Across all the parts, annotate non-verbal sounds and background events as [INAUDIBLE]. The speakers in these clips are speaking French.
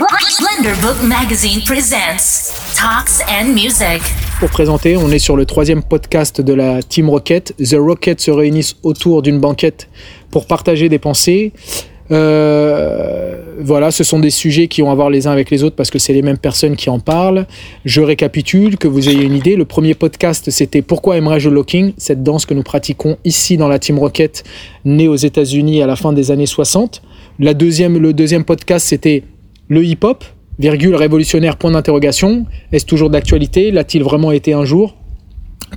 Book Magazine presents Talks and Music. Pour présenter, on est sur le troisième podcast de la Team Rocket. The Rocket se réunissent autour d'une banquette pour partager des pensées. Euh, voilà, ce sont des sujets qui ont à voir les uns avec les autres parce que c'est les mêmes personnes qui en parlent. Je récapitule, que vous ayez une idée. Le premier podcast, c'était Pourquoi aimerais-je le locking? Cette danse que nous pratiquons ici dans la Team Rocket, née aux États-Unis à la fin des années 60. La deuxième, le deuxième podcast, c'était le hip-hop, virgule révolutionnaire, point d'interrogation. Est-ce toujours d'actualité? L'a-t-il vraiment été un jour?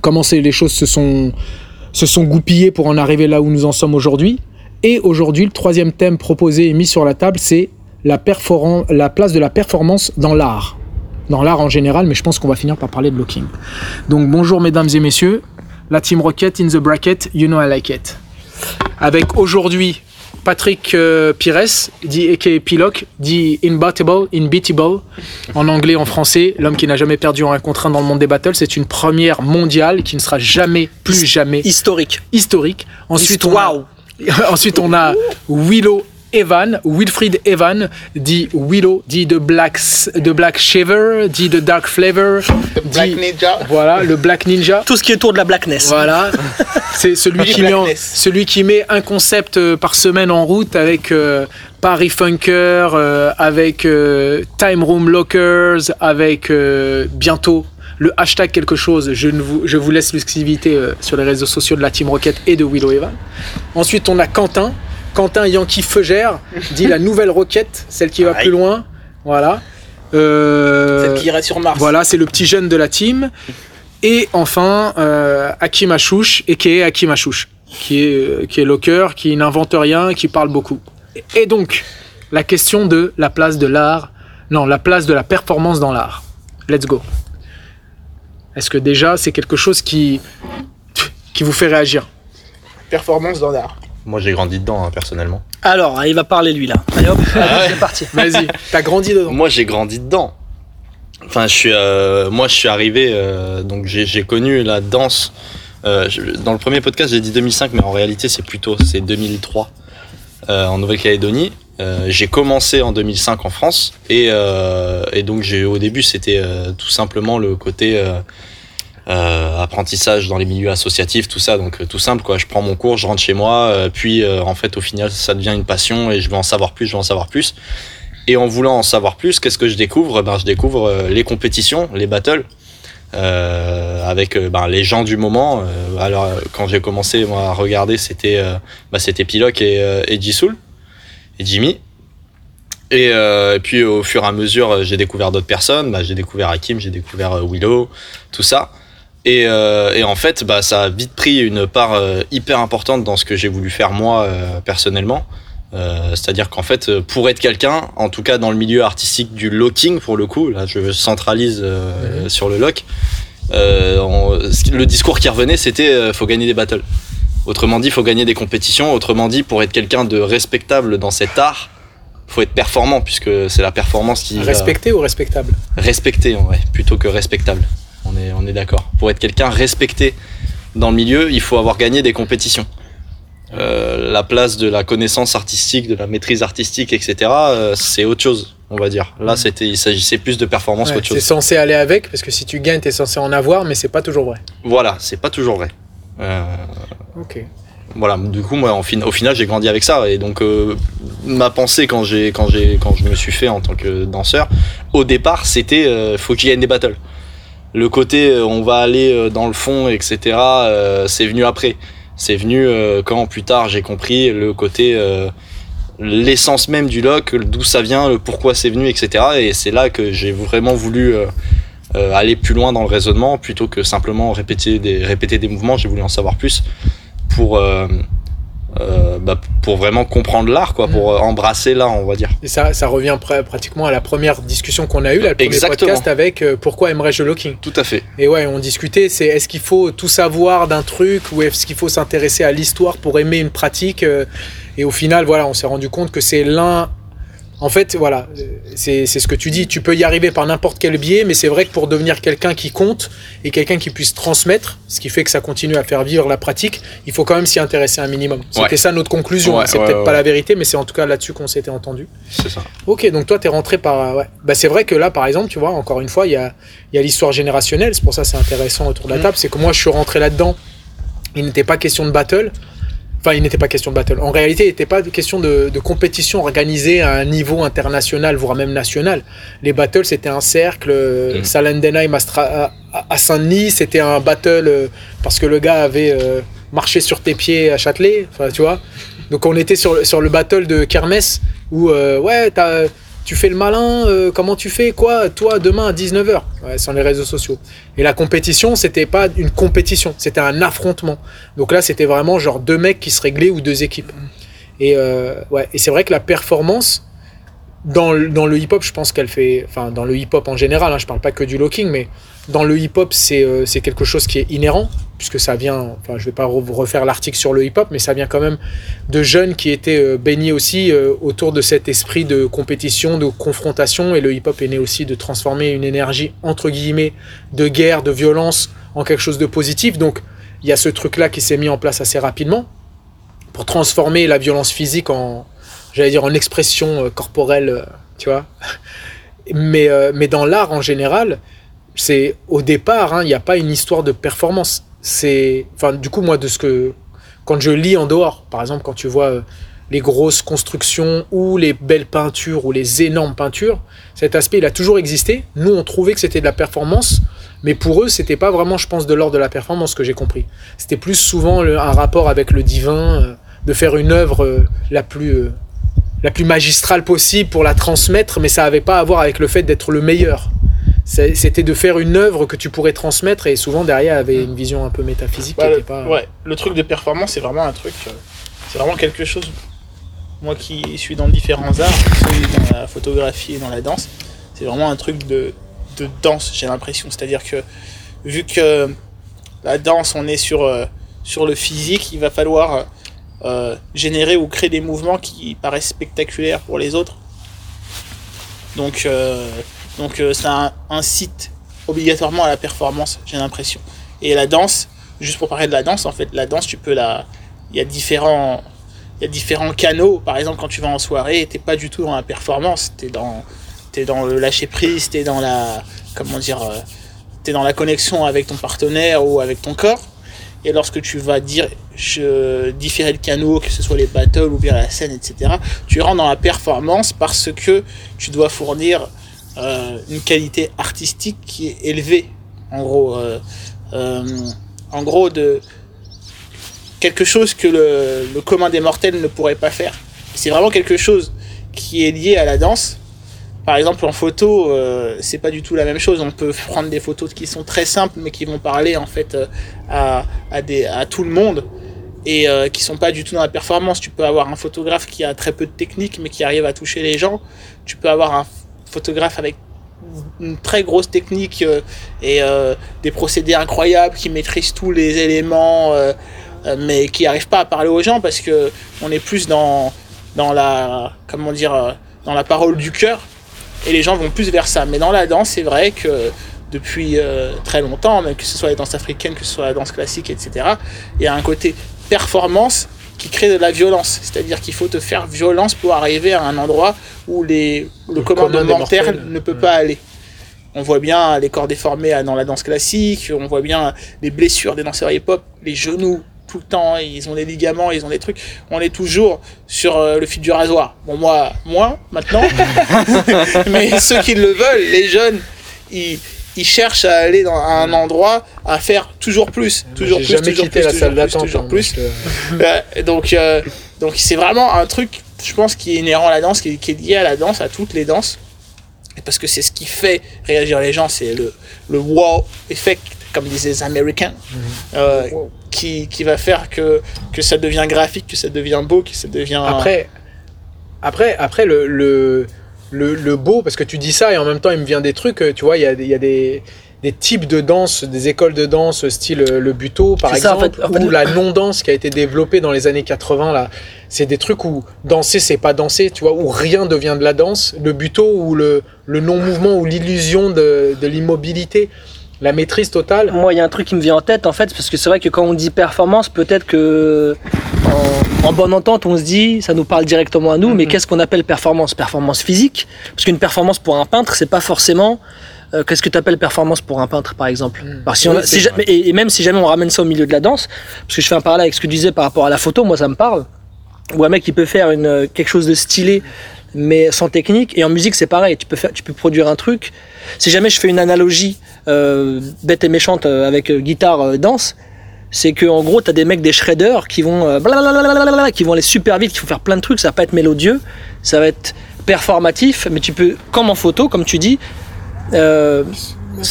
Comment les choses se sont, se sont goupillées pour en arriver là où nous en sommes aujourd'hui? Et aujourd'hui, le troisième thème proposé et mis sur la table, c'est la, la place de la performance dans l'art. Dans l'art en général, mais je pense qu'on va finir par parler de looking. Donc bonjour mesdames et messieurs, la Team Rocket in the bracket, you know I like it. Avec aujourd'hui Patrick euh, Pires, dit aka Piloc, dit imbattable, inbeatable, en anglais, en français, l'homme qui n'a jamais perdu un contre un dans le monde des battles. C'est une première mondiale qui ne sera jamais, plus jamais historique. Historique. Ensuite, on [LAUGHS] ensuite, on a Willow Evan, Wilfried Evan, dit Willow, dit de Black, de Black Shaver, dit de Dark Flavor. Black Ninja. Voilà, le Black Ninja. Tout ce qui est autour de la blackness. Voilà. [LAUGHS] C'est celui, qui met celui qui met un concept euh, par semaine en route avec euh, Paris Funker, euh, avec Time Room Lockers, avec bientôt le hashtag quelque chose. Je, ne vous, je vous laisse l'exclusivité sur les réseaux sociaux de la Team Rocket et de Willow Evan. Ensuite, on a Quentin Quentin Yankee Feugère dit la nouvelle roquette, celle qui va plus loin. Voilà. Euh, celle qui irait sur Mars. Voilà, c'est le petit jeune de la team. Et enfin, euh, Hakim Achouch, et qui est Hakim Achouch, qui est, euh, qui est locker, qui n'invente rien, qui parle beaucoup. Et donc, la question de la place de l'art, non, la place de la performance dans l'art. Let's go. Est-ce que déjà, c'est quelque chose qui, qui vous fait réagir? Performance dans l'art. Moi, j'ai grandi dedans, hein, personnellement. Alors, il va parler, lui, là. Allez hop, ah c'est parti. [LAUGHS] Vas-y, t'as grandi dedans. Moi, j'ai grandi dedans. Enfin, je suis, euh, moi, je suis arrivé, euh, donc j'ai connu la danse. Euh, dans le premier podcast, j'ai dit 2005, mais en réalité, c'est plutôt c'est 2003 en Nouvelle-Calédonie. j'ai commencé en 2005 en France et, et donc j'ai au début c'était tout simplement le côté euh, apprentissage dans les milieux associatifs, tout ça. Donc euh, tout simple, quoi. Je prends mon cours, je rentre chez moi, euh, puis en fait au final ça devient une passion et je veux en savoir plus, je veux en savoir plus. Et en voulant en savoir plus, qu'est-ce que je découvre? Ben je découvre les compétitions, les battles. avec ben, les gens du moment. alors quand j'ai commencé moi, à regarder, c'était bah, c'était Piloc et, et Jisoul et Jimmy. Et, puis au fur et à mesure, j'ai découvert d'autres personnes. Bah, j'ai découvert Hakim, j'ai découvert Willow, tout ça. Euh, et, en fait, bah, ça a vite pris une part euh, hyper importante dans ce que j'ai voulu faire moi euh, personnellement. C'est-à-dire qu'en fait, pour être quelqu'un, en tout cas dans le milieu artistique du locking, pour le coup, là je centralise sur le lock, le discours qui revenait c'était faut gagner des battles. Autrement dit, faut gagner des compétitions. Autrement dit, pour être quelqu'un de respectable dans cet art, faut être performant puisque c'est la performance qui. Respecté ou respectable? Respecté, ouais, plutôt que respectable. On est, on est d'accord. Pour être quelqu'un respecté dans le milieu, il faut avoir gagné des compétitions. Euh, la place de la connaissance artistique, de la maîtrise artistique, etc., euh, c'est autre chose, on va dire. Là, mm. c'était, il s'agissait plus de performance qu'autre chose. C'est censé aller avec, parce que si tu gagnes, tu es censé en avoir, mais c'est pas toujours vrai. Voilà, c'est pas toujours vrai. Euh, ok. Voilà, du coup, moi, au final, j'ai grandi avec ça. Et donc, ma pensée quand, j'ai, quand, j'ai, quand je me suis fait en tant que danseur, au départ, c'était faut qu'il y ait des battles le côté euh, on va aller euh, dans le fond, etc., euh, c'est venu après. C'est venu quand plus tard j'ai compris le côté, l'essence même du lock, d'où ça vient, le pourquoi c'est venu, etc. Et c'est là que j'ai vraiment voulu aller plus loin dans le raisonnement plutôt que simplement répéter des, répéter des mouvements. J'ai voulu en savoir plus pour euh, bah, pour vraiment comprendre l'art, quoi, pour mm. embrasser l'art, on va dire. Et ça, ça revient pratiquement à la première discussion qu'on a eue, le premier podcast avec euh, Pourquoi aimerais-je le locking Tout à fait. Et ouais, on discutait, c'est est-ce qu'il faut tout savoir d'un truc ou est-ce qu'il faut s'intéresser à l'histoire pour aimer une pratique euh, Et au final, voilà, on s'est rendu compte que c'est l'un En fait, voilà, c'est ce que tu dis. Tu peux y arriver par n'importe quel biais, mais c'est vrai que pour devenir quelqu'un qui compte et quelqu'un qui puisse transmettre, ce qui fait que ça continue à faire vivre la pratique, il faut quand même s'y intéresser un minimum. C'était ça notre conclusion. c'est peut-être pas la vérité, mais c'est en tout cas là-dessus qu'on s'était entendu. C'est ça. Ok, donc toi, tu es rentré par. Ouais. Bah, c'est vrai que là, par exemple, tu vois, encore une fois, il y a, y a l'histoire générationnelle. C'est pour ça que c'est intéressant autour de la mm. table. C'est que moi, je suis rentré là-dedans. Il n'était pas question de battle. Enfin, il n'était pas question de battle. En réalité, il n'était pas question de, compétition organisée à un niveau international, voire même national. Les battles, c'était un cercle. Mm. Salendenheim à, à Saint-Denis, c'était un battle euh, parce que le gars avait euh, marché sur tes pieds à Châtelet. Enfin, tu vois. Donc, on était sur, sur le battle de Kermesse où, euh, ouais, t'as tu fais le malin, euh, comment tu fais quoi toi demain à 19h ouais, sur les réseaux sociaux. Et la compétition, c'était pas une compétition, c'était un affrontement. Donc là, c'était vraiment genre deux mecs qui se réglaient ou deux équipes. Et euh, ouais, et c'est vrai que la performance dans le, hip-hop, je pense qu'elle fait enfin dans le hip-hop en général, hein, je parle pas que du locking mais dans le hip-hop, c'est euh, c'est quelque chose qui est inhérent puisque ça vient, enfin je vais pas refaire l'article sur le hip-hop, mais ça vient quand même de jeunes qui étaient euh, baignés aussi euh, autour de cet esprit de compétition, de confrontation, et le hip-hop est né aussi de transformer une énergie entre guillemets de guerre, de violence en quelque chose de positif. Donc il y a ce truc-là qui s'est mis en place assez rapidement pour transformer la violence physique en, j'allais dire, en expression euh, corporelle, tu vois. [LAUGHS] Mais, mais dans l'art en général, c'est au départ, hein, il n'y a pas une histoire de performance c'est. Enfin, du coup, moi, de ce que. Quand je lis en dehors, par exemple, quand tu vois euh, les grosses constructions ou les belles peintures ou les énormes peintures, cet aspect, il a toujours existé. Nous, on trouvait que c'était de la performance, mais pour eux, c'était pas vraiment, je pense, de l'ordre de la performance que j'ai compris. C'était plus souvent un rapport avec le divin, euh, de faire une œuvre euh, la plus. la plus magistrale possible pour la transmettre, mais ça n'avait pas à voir avec le fait d'être le meilleur c'était de faire une œuvre que tu pourrais transmettre et souvent derrière avait une vision un peu métaphysique bah, qui pas... ouais le truc de performance c'est vraiment un truc euh, c'est vraiment quelque chose moi qui suis dans différents arts dans la photographie et dans la danse c'est vraiment un truc de, de danse j'ai l'impression. C'est à dire que vu que la danse on est sur euh, sur le physique il va falloir euh, générer ou créer des mouvements qui paraissent spectaculaires pour les autres. Donc donc euh, ça incite obligatoirement à la performance, j'ai l'impression. Et la danse, juste pour parler de la danse, en fait, la danse, tu peux la. Il y a différents. Il y a différents canaux. Par exemple, quand tu vas en soirée, t'es pas du tout dans la performance. T'es dans, es dans le lâcher prise, t'es dans la. Comment dire. Euh, t'es dans la connexion avec ton partenaire ou avec ton corps. Et lorsque tu vas dire, je, différer le canot, que ce soit les battles ou bien la scène, etc., tu rentres dans la performance parce que tu dois fournir euh, une qualité artistique qui est élevée. En gros, euh, euh, en gros de quelque chose que le, le, commun des mortels ne pourrait pas faire. C'est vraiment quelque chose qui est lié à la danse. Par exemple, en photo, c'est pas du tout la même chose. On peut prendre des photos qui sont très simples, mais qui vont parler en fait à, à, des, à tout le monde et qui sont pas du tout dans la performance. Tu peux avoir un photographe qui a très peu de technique, mais qui arrive à toucher les gens. Tu peux avoir un photographe avec une très grosse technique euh, et euh, des procédés incroyables qui maîtrisent tous les éléments euh, mais qui n'arrivent pas à parler aux gens parce que on est plus dans dans la comment dire dans la parole du cœur et les gens vont plus vers ça. Mais dans la danse c'est vrai que depuis très longtemps que ce soit la danse africaine que ce soit la danse classique etc il y a un côté performance qui crée de la violence. C'est-à-dire qu'il faut te faire violence pour arriver à un endroit où les, le, commandement mortel ne peut pas aller. On voit bien les corps déformés dans la danse classique, on voit bien les blessures des danseurs hip-hop, les genoux tout le temps, ils ont des ligaments, ils ont des trucs. On est toujours sur euh, le fil du rasoir. Bon, moi, moins maintenant. [LAUGHS] [LAUGHS] Mais ceux qui le veulent, les jeunes, ils, ils cherchent à aller dans un endroit à faire toujours plus, toujours plus, toujours plus, toujours plus, donc, euh, donc c'est vraiment un truc, je pense, qui est inhérent à la danse, qui est, lié à la danse, à toutes les danses, parce que c'est ce qui fait réagir les gens, c'est le, le wow effect, comme disaient les Américains, mhm. euh, qui, qui, va faire que, que ça devient graphique, que ça devient beau, que ça devient... Après, après, après le... le le, beau, parce que tu dis ça et en même temps il me vient des trucs, tu vois, il y a, y, a des, des types de danse, des écoles de danse style euh, le buto par exemple, ou la [COUGHS] non-danse qui a été développée dans les années 80 là. C'est des trucs où danser c'est pas danser, tu vois, où rien devient de la danse. Le buto ou le, le non-mouvement ou l'illusion de, de l'immobilité la maîtrise totale Moi, il y a un truc qui me vient en tête, en fait, parce que c'est vrai que quand on dit performance, peut-être que en, bonne entente, on se dit, ça nous parle directement à nous, mais mhm. qu'est-ce qu'on appelle performance? Performance physique? Parce qu'une performance pour un peintre, c'est pas forcément. Euh, qu'est-ce que tu appelles performance pour un peintre, par exemple? Si on et, même si jamais on ramène ça au milieu de la danse, parce que je fais un parallèle avec ce que tu disais par rapport à la photo, moi ça me parle. Ou un mec qui peut faire une, quelque chose de stylé mais sans technique. Et en musique, c'est pareil. Tu peux, faire, tu peux produire un truc. Si jamais je fais une analogie euh, bête et méchante euh, avec euh, guitare danse, c'est que en gros, tu as des mecs des shredders qui vont qui vont aller super vite, qui vont faire plein de trucs. Ça va pas être mélodieux, ça va être performatif, mais tu peux, comme en photo, comme tu dis, c'est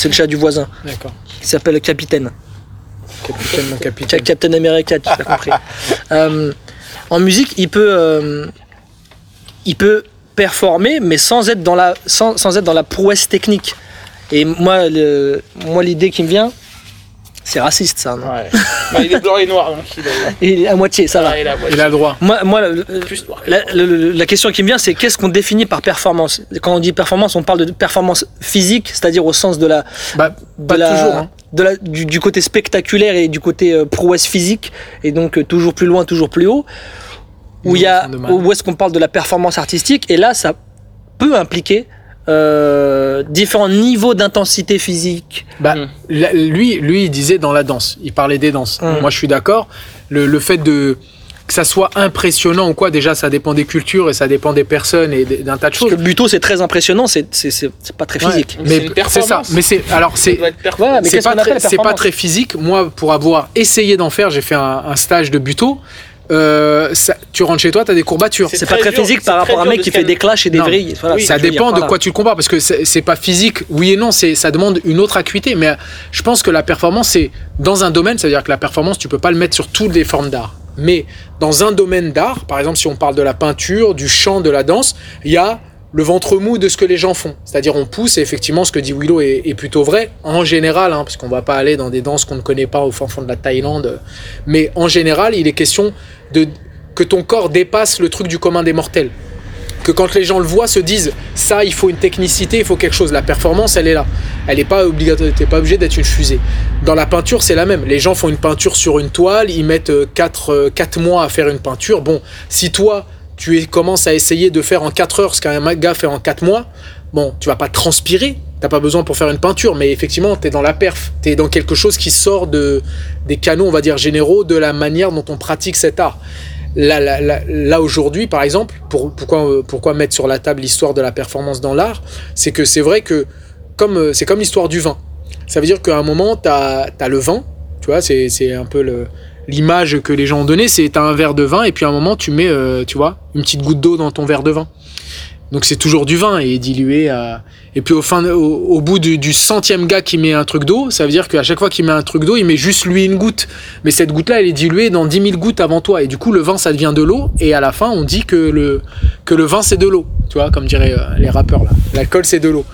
le chat du voisin. D'accord. Qui s'appelle Capitaine. Capitaine, mon capitaine. Captain America, tu as compris. [LAUGHS] en musique, il peut, il peut performer, mais sans être dans la, sans, sans être dans la prouesse technique. Et moi, le, moi l'idée qui me vient, c'est raciste ça, non ouais. bah, Il est blanc et noir, donc il, est... à moitié, ça va. il, a le droit. Moi, moi la, la, question qui me vient, c'est qu'est-ce qu'on définit par performance? Quand on dit performance, on parle de performance physique, c'est-à-dire au sens de la, bah, de la, toujours, hein. de la du, du, côté spectaculaire et du côté euh, prouesse physique, et donc euh, toujours plus loin, toujours plus haut où, il y a, où est-ce qu'on parle de la performance artistique, et là, ça peut impliquer euh, différents niveaux d'intensité physique. Bah, mm. lui, lui, il disait dans la danse, il parlait des danses. Mm. Moi, je suis d'accord. Le, le, fait de que ça soit impressionnant ou quoi, déjà, ça dépend des cultures et ça dépend des personnes et d'un tas de choses. Parce que buto, c'est très impressionnant, c'est pas très physique. mais c'est ça. Mais c'est alors c'est ouais, c'est pas, très, pas très physique. Moi, pour avoir essayé d'en faire, j'ai fait un, un stage de buto. Euh, tu rentres chez toi, tu as des courbatures. C'est pas très physique par rapport à un mec qui fait des clashs et des vrilles. ça dépend de quoi tu le compares, parce que c'est pas physique, oui et non, ça demande une autre acuité. Mais je pense que la performance, c'est dans un domaine, ça veut dire que la performance, tu peux pas le mettre sur toutes les formes d'art. Mais dans un domaine d'art, par exemple, si on parle de la peinture, du chant, de la danse, il y a le ventre mou de ce que les gens font. C'est-à-dire on pousse, et effectivement ce que dit Willow est, plutôt vrai, en général, hein, parce qu'on va pas aller dans des danses qu'on ne connaît pas au fond de la Thaïlande, mais en général il est question de que ton corps dépasse le truc du commun des mortels. Que quand les gens le voient, se disent ça, il faut une technicité, il faut quelque chose. La performance, elle est là. Elle n'est pas obligatoire, t'es pas obligé d'être une fusée. Dans la peinture, c'est la même. Les gens font une peinture sur une toile, ils mettent 4, euh, 4 euh, mois à faire une peinture. Bon, si toi, tu commences à essayer de faire en 4 heures ce qu'un gars fait en 4 mois, bon, tu vas pas transpirer, t'as pas besoin pour faire une peinture, mais effectivement, tu es dans la perf, tu es dans quelque chose qui sort de, des canaux, on va dire, généraux de la manière dont on pratique cet art. Là, aujourd'hui, par exemple, pour, pourquoi, mettre sur la table l'histoire de la performance dans l'art C'est que c'est vrai que comme, c'est comme l'histoire du vin. Ça veut dire qu'à un moment, tu as, le vin, tu vois, c'est un peu le, l'image que les gens ont donnée, c'est un verre de vin et puis à un moment tu mets, euh, tu vois, une petite goutte d'eau dans ton verre de vin. Donc c'est toujours du vin et dilué. À... Et puis au, fin, au, bout du, centième gars qui met un truc d'eau, ça veut dire qu'à chaque fois qu'il met un truc d'eau, il met juste lui une goutte. Mais cette goutte-là, elle est diluée dans 10 000 gouttes avant toi. Et du coup, le vin, ça devient de l'eau. Et à la fin, on dit que le, que le vin, c'est de l'eau. Tu vois, comme diraient euh, les rappeurs là. L'alcool, c'est de l'eau.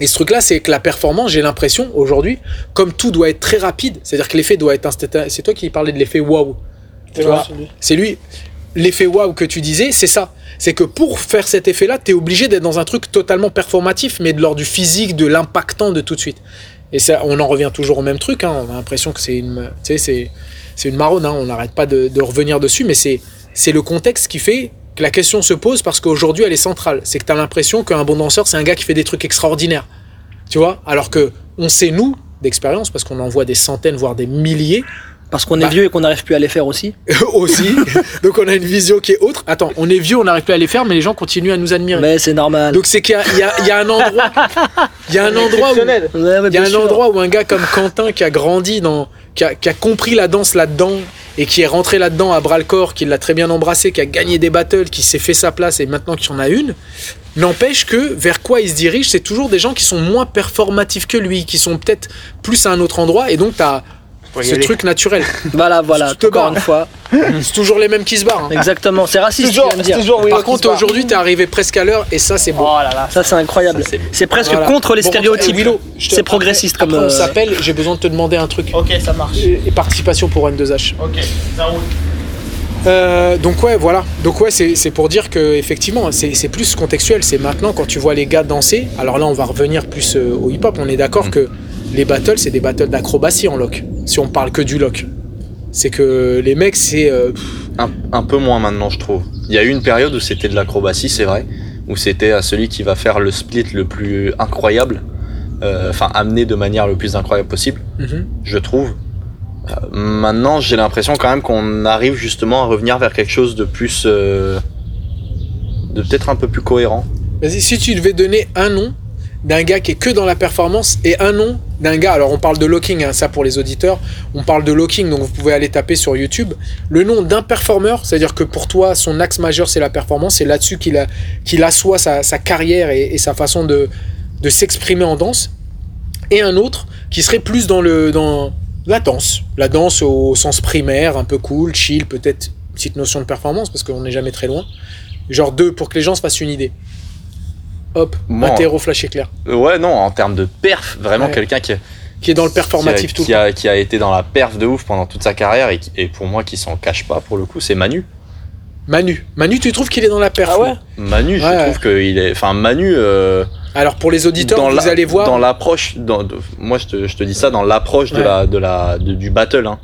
Et ce truc-là, c'est que la performance, j'ai l'impression, aujourd'hui, comme tout doit être très rapide, c'est-à-dire que l'effet doit être C'est toi qui parlais de l'effet waouh. C'est lui. L'effet waouh que tu disais, c'est ça. C'est que pour faire cet effet-là, tu es obligé d'être dans un truc totalement performatif, mais de l'ordre du physique, de l'impactant de tout de suite. Et ça, on en revient toujours au même truc. Hein. On a l'impression que c'est une, c'est, une marronne. Hein. On n'arrête pas de, de, revenir dessus, mais c'est, c'est le contexte qui fait la question se pose parce qu'aujourd'hui elle est centrale. C'est que tu as l'impression qu'un bon danseur, c'est un gars qui fait des trucs extraordinaires. Tu vois? Alors que on sait, nous, d'expérience, parce qu'on en voit des centaines, voire des milliers. Parce qu'on est bah vieux et qu'on n'arrive plus à les faire aussi. [LAUGHS] aussi. [LAUGHS] Donc on a une vision qui est autre. Attends, on est vieux, on n'arrive plus à les faire, mais les gens continuent à nous admirer. Mais c'est normal. Donc c'est qu'il y, y, a un endroit. Il y a un endroit où. Il y a un endroit où un gars comme Quentin qui a grandi dans. qui a compris la danse là-dedans et qui est rentré là-dedans à bras le corps, qui l'a très bien embrassé, qui a gagné des battles, qui s'est fait sa place et maintenant qu'il en a une, n'empêche que vers quoi il se dirige, c'est toujours des gens qui sont moins performatifs que lui, qui sont peut-être plus à un autre endroit et donc tu as ce aller. truc naturel. [LAUGHS] Voilà, voilà, Tu te encore barres. une fois. [LAUGHS] c'est toujours les mêmes qui se barrent. hein. Exactement, c'est raciste, tu Toujours, viens de dire. toujours Par contre, aujourd'hui, t'es arrivé presque à l'heure et ça, c'est beau. Oh là là, ça c'est incroyable. Ça, c'est- C'est presque Voilà. contre les Bon, stéréotypes. Willow, je te- C'est progressiste après, comme. après, on euh, s'appelle, j'ai besoin de te demander un truc. Ok, ça marche. Et et participation pour N2H. Ok, ça roule. Euh, donc ouais, voilà. Donc ouais, c'est c'est pour dire que effectivement, c'est c'est plus contextuel. C'est maintenant quand tu vois les gars danser. Alors là, on va revenir plus euh, au hip-hop. On est d'accord Mm. que les battles, c'est des battles d'acrobatie en lock. Si on parle que du lock, c'est que les mecs, c'est euh, Un, un peu moins maintenant, je trouve. Il y a eu une période où c'était de l'acrobatie, c'est vrai, où c'était à celui qui va faire le split le plus incroyable, euh, enfin amené de manière le plus incroyable possible, mhm. je trouve. Euh, maintenant, j'ai l'impression quand même qu'on arrive justement à revenir vers quelque chose de plus, euh, de peut-être un peu plus cohérent. Vas-y, si tu devais donner un nom d'un gars qui est que dans la performance et un nom d'un gars, alors on parle de locking, hein, ça pour les auditeurs, on parle de locking, donc vous pouvez aller taper sur YouTube, le nom d'un performeur, c'est-à-dire que pour toi, son axe majeur c'est la performance, c'est là-dessus qu'il qu'il assoit sa, sa carrière et, sa façon de, de s'exprimer en danse, et un autre qui serait plus dans, le, dans la danse, la danse au sens primaire, un peu cool, chill, peut-être petite notion de performance, parce qu'on n'est jamais très loin, genre deux, pour que les gens se fassent une idée. Hop, Moi, interro flash éclair. Euh, Ouais, non, en termes de perf, vraiment Ouais. quelqu'un qui, Qui est dans le qui, a, performatif tout qui, a, qui a été dans la perf de ouf pendant toute sa carrière et, qui- et pour moi qui s'en cache pas pour le coup, c'est Manu. Manu. Manu, tu trouves qu'il est dans la perf Ah ouais Manu, je Ouais. trouve qu'il est. Enfin, Manu. euh, Alors pour les auditeurs, dans vous la- allez voir. Dans l'approche. dans- de- moi, je te, je te dis ça dans l'approche de la, de la, de- du battle. Hein.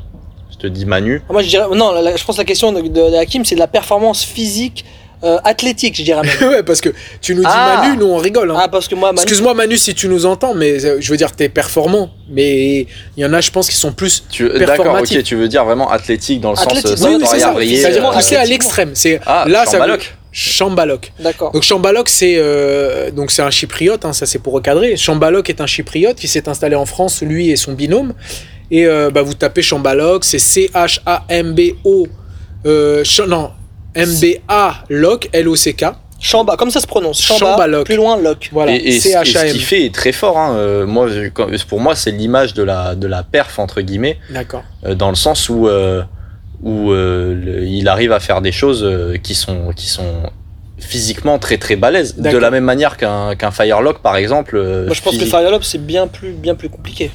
Je te dis Manu. Moi je dirais. Non, la- la- je pense que la question de, de, de Hakim, c'est de la performance physique, euh, athlétique, je dirais même. [LAUGHS] ouais, parce que tu nous dis Ah. Manu, nous on rigole. hein. Ah, parce que moi, Manu- Excuse-moi Manu si tu nous entends, mais euh, je veux dire t'es performant. Mais il y en a, je pense, qui sont plus. Tu, d'accord, Performatif. ok, tu veux dire vraiment athlétique dans le Athlétique, sens. oui, euh, oui, c'est ça. C'est-à-dire euh, poussé à l'extrême. C'est Ah, là, ça. Chambaloc. Chambaloc. D'accord. Donc Chambaloc, c'est euh, donc c'est un chypriote, hein, ça c'est pour recadrer. Chambaloc est un chypriote qui s'est installé en France, lui et son binôme. Et euh, bah, vous tapez Chambaloc, c'est C-H-A-M-B-O. Euh, Ch- non, M-B-A Loc, L-O-C-K. Chamba, comme ça se prononce. Chamba, Chambaloc. plus loin, Loc. Voilà, Et, et ce- et ce qu'il fait est très fort. Hein. Euh, moi, pour moi, c'est l'image de la, de la perf, entre guillemets, D'accord. euh, dans le sens où, euh, où euh, le- il arrive à faire des choses euh, qui, sont, qui sont physiquement très très balèzes. De la même manière qu'un qu'un Firelock, par exemple. euh, Moi, je pense que physique- Firelop, c'est bien plus, bien plus compliqué.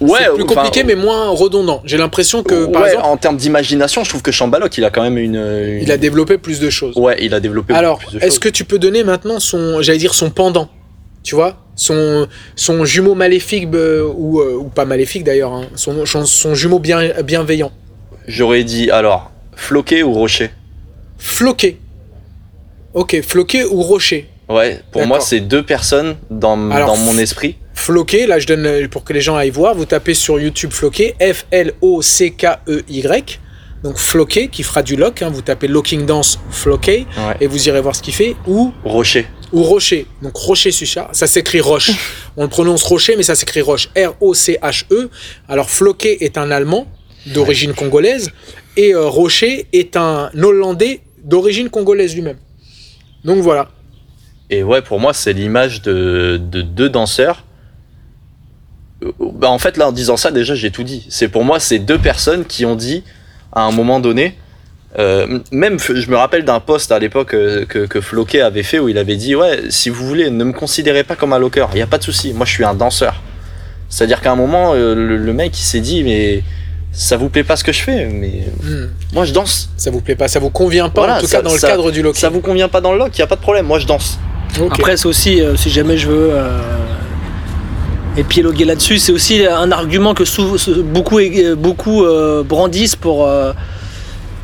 Ouais, c'est plus enfin, compliqué, mais moins redondant. J'ai l'impression que, par ouais, exemple, en termes d'imagination, je trouve que Chambaloc, il a quand même une. une- il a développé plus de choses. Ouais, il a développé Alors, est-ce que tu peux donner maintenant son, j'allais dire son pendant, tu vois, son, son jumeau maléfique euh, ou, euh, ou pas maléfique d'ailleurs, hein, son, son, jumeau bien, bienveillant, J'aurais dit alors, Floqué ou Rocher? Floqué. Ok, floqué ou rocher? Ouais, pour moi, c'est deux personnes dans, Alors, dans mon esprit. Floqué, là je donne euh, pour que les gens aillent voir, vous tapez sur YouTube floqué, F-L-O-C-K-E-Y. Donc floqué qui fera du lock, hein, vous tapez locking dance floqué Ouais. et vous irez voir ce qu'il fait. Ou Rocher. ou Rocher. Donc Rocher Sucha, ça s'écrit Roche. [LAUGHS] On le prononce Rocher, mais ça s'écrit Roche. R-O-C-H-E. Alors Floqué est un Allemand d'origine congolaise et euh, Rocher est un Hollandais d'origine congolaise lui-même. Donc voilà. Et ouais, pour moi, c'est l'image de, de deux danseurs. Bah, en fait, là, en disant ça, déjà, j'ai tout dit. C'est pour moi, c'est deux personnes qui ont dit, à un moment donné, euh, même, je me rappelle d'un post à l'époque euh, que, que Floquet avait fait où il avait dit Ouais, si vous voulez, ne me considérez pas comme un locker, il n'y a pas de souci, moi je suis un danseur. C'est-à-dire qu'à un moment, euh, le, le mec il s'est dit Mais ça vous plaît pas ce que je fais, mais Hmm. moi je danse. Ça vous plaît pas, ça vous convient pas Voilà, en tout ça- cas dans le ça- cadre du locking. Ça vous convient pas dans le lock, il n'y a pas de problème, moi je danse. Ok. Après, c'est aussi, euh, si jamais je veux euh, épiloguer là-dessus, c'est aussi un argument que beaucoup, euh, beaucoup euh, brandissent pour. euh,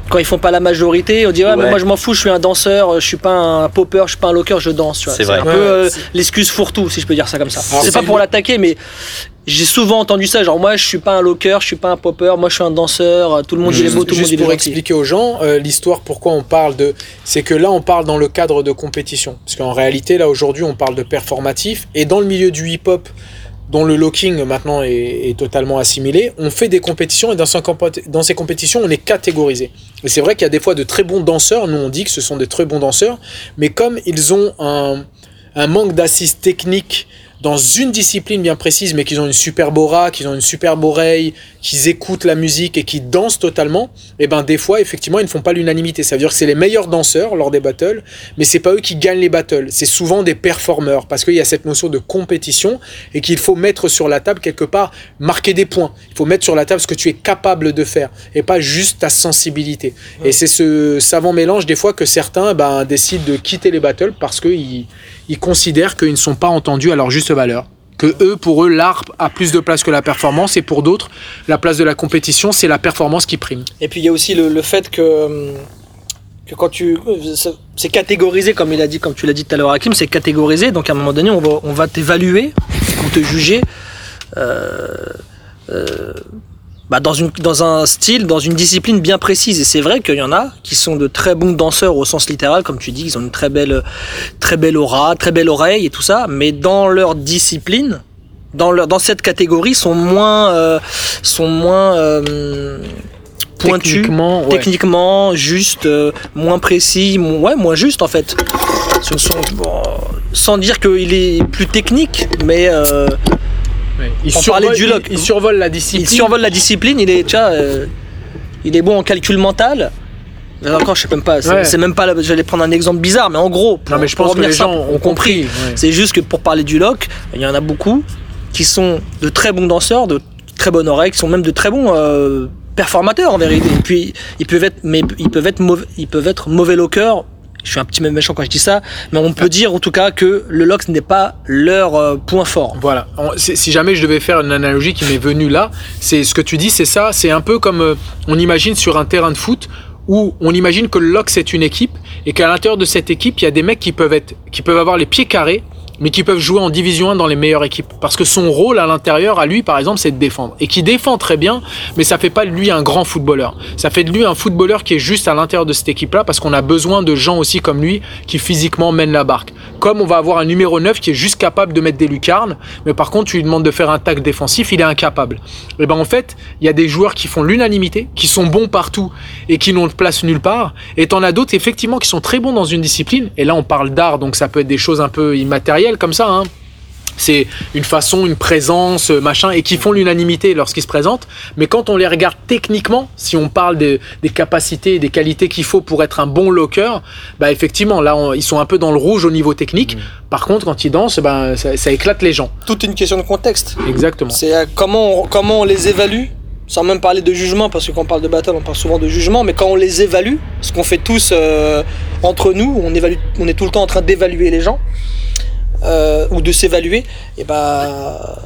quand ils font pas la majorité, on dit ouais, mais moi je m'en fous, je suis un danseur, je suis pas un popper, je suis pas un locker, je danse. C'est vrai. un peu euh, l'excuse fourre-tout, si je peux dire ça comme ça. C'est pas pour l'attaquer, mais j'ai souvent entendu ça. Genre moi je suis pas un locker, je suis pas un popper, moi je suis un danseur. Tout le monde il est Juste, beau, tout le monde juste est pour gentil. expliquer aux gens euh, l'histoire, pourquoi on parle de. C'est que là, on parle dans le cadre de compétition. Parce qu'en réalité, là, aujourd'hui, on parle de performatif. Et dans le milieu du hip-hop, dont le locking maintenant est, totalement assimilé, on fait des compétitions et dans, ces compé- dans ces compétitions, on est catégorisé. Et c'est vrai qu'il y a des fois de très bons danseurs. Nous, on dit que ce sont des très bons danseurs. Mais comme ils ont un, un manque d'assises techniques dans une discipline bien précise, mais qu'ils ont une superbe aura, qu'ils ont une superbe oreille, qu'ils écoutent la musique et qu'ils dansent totalement, et ben des fois, effectivement, ils ne font pas l'unanimité. Ça veut dire que c'est les meilleurs danseurs lors des battles, mais c'est pas eux qui gagnent les battles. C'est souvent des performeurs, parce qu'il y a cette notion de compétition et qu'il faut mettre sur la table quelque part, marquer des points. Il faut mettre sur la table ce que tu es capable de faire et pas juste ta sensibilité. Et c'est ce savant mélange des fois que certains ben, décident de quitter les battles parce qu'ils ils considèrent qu'ils ne sont pas entendus à leur juste valeur. Que eux, pour eux, l'art a plus de place que la performance, et pour d'autres, la place de la compétition, c'est la performance qui prime. Et puis il y a aussi le, fait que, que quand tu. C'est catégorisé, comme il a dit, comme tu l'as dit tout à l'heure, Hakim, c'est catégorisé. Donc à un moment donné, on va, on va t'évaluer, on te juger. euh, euh, bah, dans, une, dans un style, dans une discipline bien précise. Et c'est vrai qu'il y en a qui sont de très bons danseurs au sens littéral, comme tu dis, ils ont une très belle, très belle aura, très belle oreille et tout ça, mais dans leur discipline, dans, leur, dans cette catégorie, sont moins, euh, sont moins euh, pointus, Techniquement, ouais. techniquement, juste, euh, moins précis, ouais, moins juste en fait. Ce sont, bon, sans dire qu'il est plus technique, mais euh, Ouais. Ils, On survolent, du lock. ils, ils survolent la discipline. il survole la discipline, il est, vois, euh, il est bon en calcul mental. Mais encore, je sais même pas, c'est Ouais. même pas, la- j'allais prendre un exemple bizarre, mais en gros, pour, Non, mais je pense que les gens simple, ont compris. ouais. C'est juste que pour parler du lock, il y en a beaucoup qui sont de très bons danseurs, de très bonnes oreilles, qui sont même de très bons euh, performateurs en vérité. Et puis ils peuvent être, mais ils peuvent être mauvais, ils peuvent être mauvais lockers. Je suis un petit peu méchant quand je dis ça, mais on peut dire en tout cas que le ce n'est pas leur euh, point fort. Voilà. Si jamais je devais faire une analogie qui m'est venue là, c'est ce que tu dis, c'est ça. C'est un peu comme euh, on imagine sur un terrain de foot où on imagine que le lock c'est une équipe et qu'à l'intérieur de cette équipe, il y a des mecs qui peuvent qui peuvent avoir les pieds carrés, mais qui peuvent jouer en division 1 dans les meilleures équipes. Parce que son rôle à l'intérieur, à lui par exemple, c'est de défendre. Et qui défend très bien, mais ça fait pas de lui un grand footballeur. Ça fait de lui un footballeur qui est juste à l'intérieur de cette équipe-là, parce qu'on a besoin de gens aussi comme lui qui physiquement mènent la barque. Comme on va avoir un numéro 9 qui est juste capable de mettre des lucarnes, mais par contre tu lui demandes de faire un tac défensif, il est incapable. Et ben en fait, il y a des joueurs qui font l'unanimité, qui sont bons partout et qui n'ont de place nulle part. Et t'en as d'autres effectivement qui sont très bons dans une discipline. Et là on parle d'art, donc ça peut être des choses un peu immatérielles comme ça. Hein. C'est une façon, une présence, euh, machin, et qui font l'unanimité lorsqu'ils se présentent. Mais quand on les regarde techniquement, si on parle des, des capacités et des qualités qu'il faut pour être un bon locker, bah effectivement, là, on- ils sont un peu dans le rouge au niveau technique. Par contre, quand ils dansent, ben, ça, ça éclate les gens. Toute une question de contexte. Exactement. C'est euh, comment on, comment on les évalue, sans même parler de jugement, parce que quand on parle de battle, on parle souvent de jugement, mais quand on les évalue, ce qu'on fait tous euh, entre nous, on, évalue, on est tout le temps en train d'évaluer les gens, euh, ou de s'évaluer, et bah.